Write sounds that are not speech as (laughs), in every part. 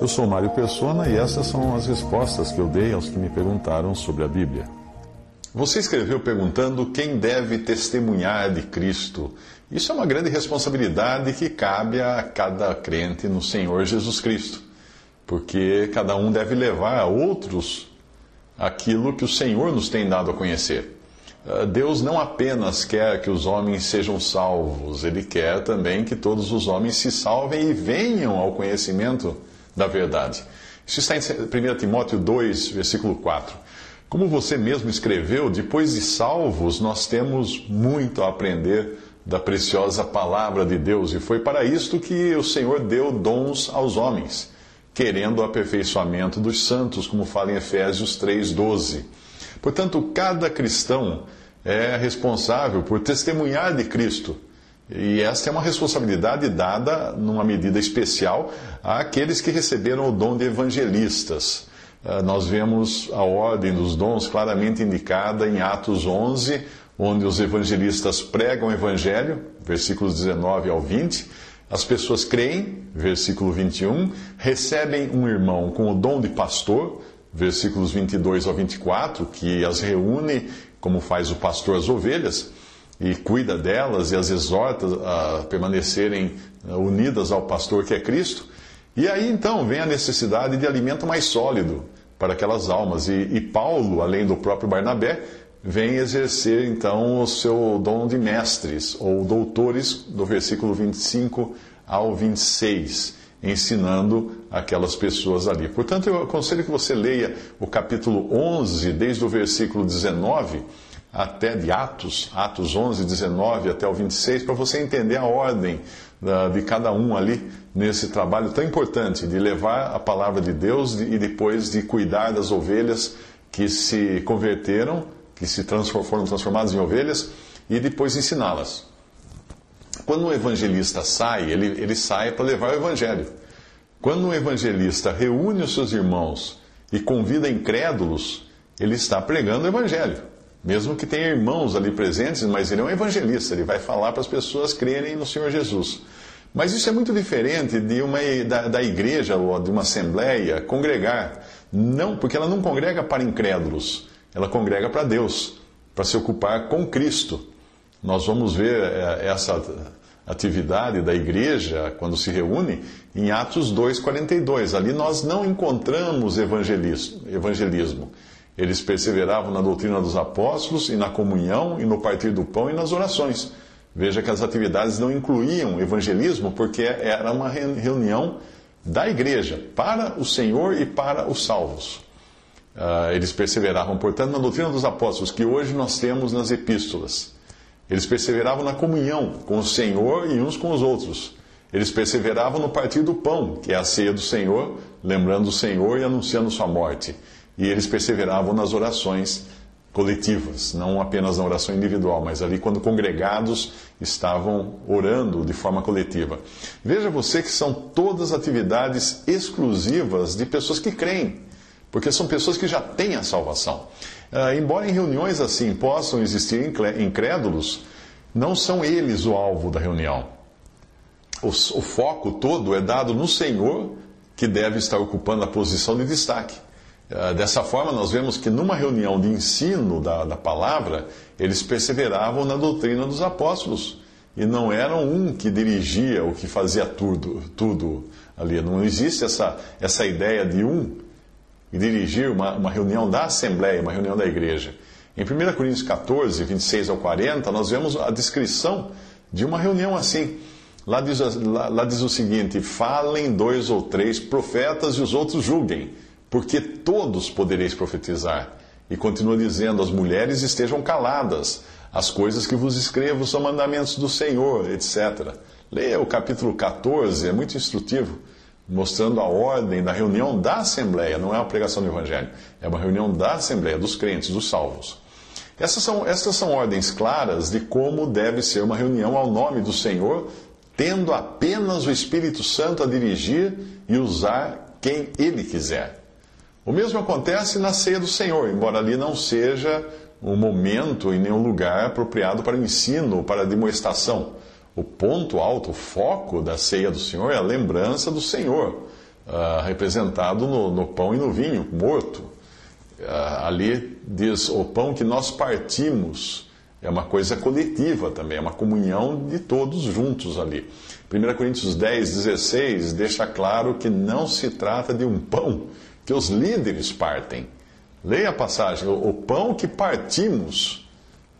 Eu sou Mário Persona e essas são as respostas que eu dei aos que me perguntaram sobre a Bíblia. Você escreveu perguntando quem deve testemunhar de Cristo. Isso é uma grande responsabilidade que cabe a cada crente no Senhor Jesus Cristo, porque cada um deve levar a outros aquilo que o Senhor nos tem dado a conhecer. Ah, Deus não apenas quer que os homens sejam salvos, Ele quer também que todos os homens se salvem e venham ao conhecimento da verdade. Isso está em 1 Timóteo 2, versículo 4. Como você mesmo escreveu, depois de salvos, nós temos muito a aprender da preciosa palavra de Deus, e foi para isto que o Senhor deu dons aos homens, querendo o aperfeiçoamento dos santos, como fala em Efésios 3:12. Portanto, cada cristão é responsável por testemunhar de Cristo. E esta é uma responsabilidade dada, numa medida especial, àqueles que receberam o dom de evangelistas. Ah, nós vemos a ordem dos dons claramente indicada em Atos 11, onde os evangelistas pregam o evangelho, versículos 19 ao 20. As pessoas creem, versículo 21, recebem um irmão com o dom de pastor, versículos 22 ao 24, que as reúne como faz o pastor as ovelhas e cuida delas e as exorta a permanecerem unidas ao pastor que é Cristo. E aí então vem a necessidade de alimento mais sólido para aquelas almas. E, e, Paulo, além do próprio Barnabé, vem exercer então o seu dom de mestres ou doutores, do versículo 25 ao 26, ensinando aquelas pessoas ali. Portanto, eu aconselho que você leia o capítulo 11, desde o versículo 19 até de Atos, Atos 11, 19 até o 26, para você entender a ordem de cada um ali nesse trabalho tão importante de levar a palavra de Deus e depois de cuidar das ovelhas que se converteram, que se foram transformadas em ovelhas e depois ensiná-las. Quando um evangelista sai, ele, ele sai para levar o evangelho. Quando um evangelista reúne os seus irmãos e convida incrédulos, ele está pregando o evangelho. Mesmo que tenha irmãos ali presentes, mas ele é um evangelista, ele vai falar para as pessoas crerem no Senhor Jesus. Mas isso é muito diferente de uma, da, da igreja ou de uma assembleia congregar. Não, porque ela não congrega para incrédulos, ela congrega para Deus, para se ocupar com Cristo. Nós vamos ver é, essa atividade da igreja, quando se reúne, em Atos 2,42. Ali nós não encontramos evangelismo. Eles perseveravam na doutrina dos apóstolos e na comunhão e no partir do pão e nas orações. Veja que as atividades não incluíam evangelismo porque era uma reunião da igreja para o Senhor e para os salvos. Uh, eles perseveravam, portanto, na doutrina dos apóstolos, que hoje nós temos nas epístolas. Eles perseveravam na comunhão com o Senhor e uns com os outros. Eles perseveravam no partir do pão, que é a ceia do Senhor, lembrando o Senhor e anunciando sua morte e eles perseveravam nas orações coletivas, não apenas na oração individual, mas ali quando congregados estavam orando de forma coletiva. Veja você que são todas atividades exclusivas de pessoas que creem, porque são pessoas que já têm a salvação. Uh, embora em reuniões assim possam existir incrédulos, não são eles o alvo da reunião. O, o foco todo é dado no Senhor, que deve estar ocupando a posição de destaque. Ah, dessa forma, nós vemos que numa reunião de ensino da, da palavra, eles perseveravam na doutrina dos apóstolos. E não eram um que dirigia ou que fazia tudo, tudo ali. Não existe essa, essa ideia de um dirigir uma, uma reunião da Assembleia, uma reunião da igreja. Em 1 Coríntios 14, 26 ao 40, nós vemos a descrição de uma reunião assim. Lá diz, lá, lá diz o seguinte: falem dois ou três profetas e os outros julguem porque todos podereis profetizar. E continua dizendo: as mulheres estejam caladas, as coisas que vos escrevo são mandamentos do Senhor, etc. Leia o capítulo 14, é muito instrutivo, mostrando a ordem da reunião da Assembleia. Não é uma pregação do Evangelho, é uma reunião da Assembleia, dos crentes, dos salvos. Essas são, essas são ordens claras de como deve ser uma reunião ao nome do Senhor, tendo apenas o Espírito Santo a dirigir e usar quem ele quiser. O mesmo acontece na ceia do Senhor, embora ali não seja um momento e nenhum lugar apropriado para o ensino ou para a demonstração. O ponto alto, o foco da ceia do Senhor é a lembrança do Senhor, uh, representado no, no, pão e no vinho, morto. Uh, ali diz o pão que nós partimos. É uma coisa coletiva também, é uma comunhão de todos juntos ali. 1 Coríntios 10, 16 deixa claro que não se trata de um pão que os líderes partem. Leia a passagem: o pão que partimos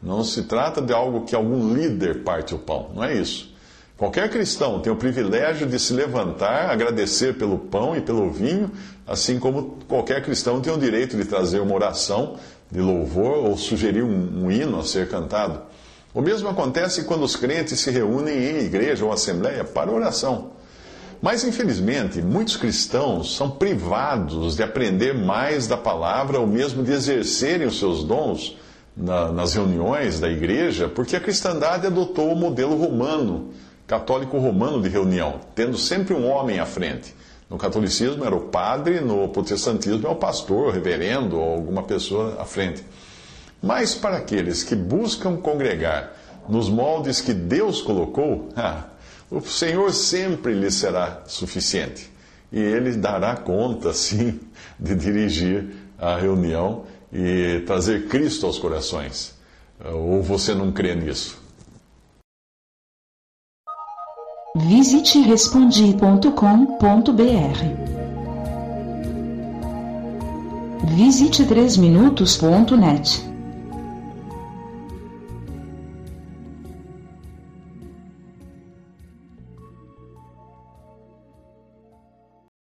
não se trata de algo que algum líder parte o pão, não é isso. Qualquer cristão tem o privilégio de se levantar, agradecer pelo pão e pelo vinho, assim como qualquer cristão tem o direito de trazer uma oração de louvor ou sugerir um, um hino a ser cantado. O mesmo acontece quando os crentes se reúnem em igreja ou assembleia para oração. Mas, infelizmente, muitos cristãos são privados de aprender mais da palavra ou mesmo de exercerem os seus dons na, nas reuniões da igreja, porque a cristandade adotou o modelo romano, católico romano de reunião, tendo sempre um homem à frente. No catolicismo era o padre, no protestantismo é o pastor, o reverendo ou alguma pessoa à frente. Mas para aqueles que buscam congregar nos moldes que Deus colocou, (laughs) o Senhor sempre lhe será suficiente. E ele dará conta, (laughs) sim, de dirigir a reunião e trazer Cristo aos corações. Ou você não crê nisso? Visite respondi.com.br. Visite 3minutos.net.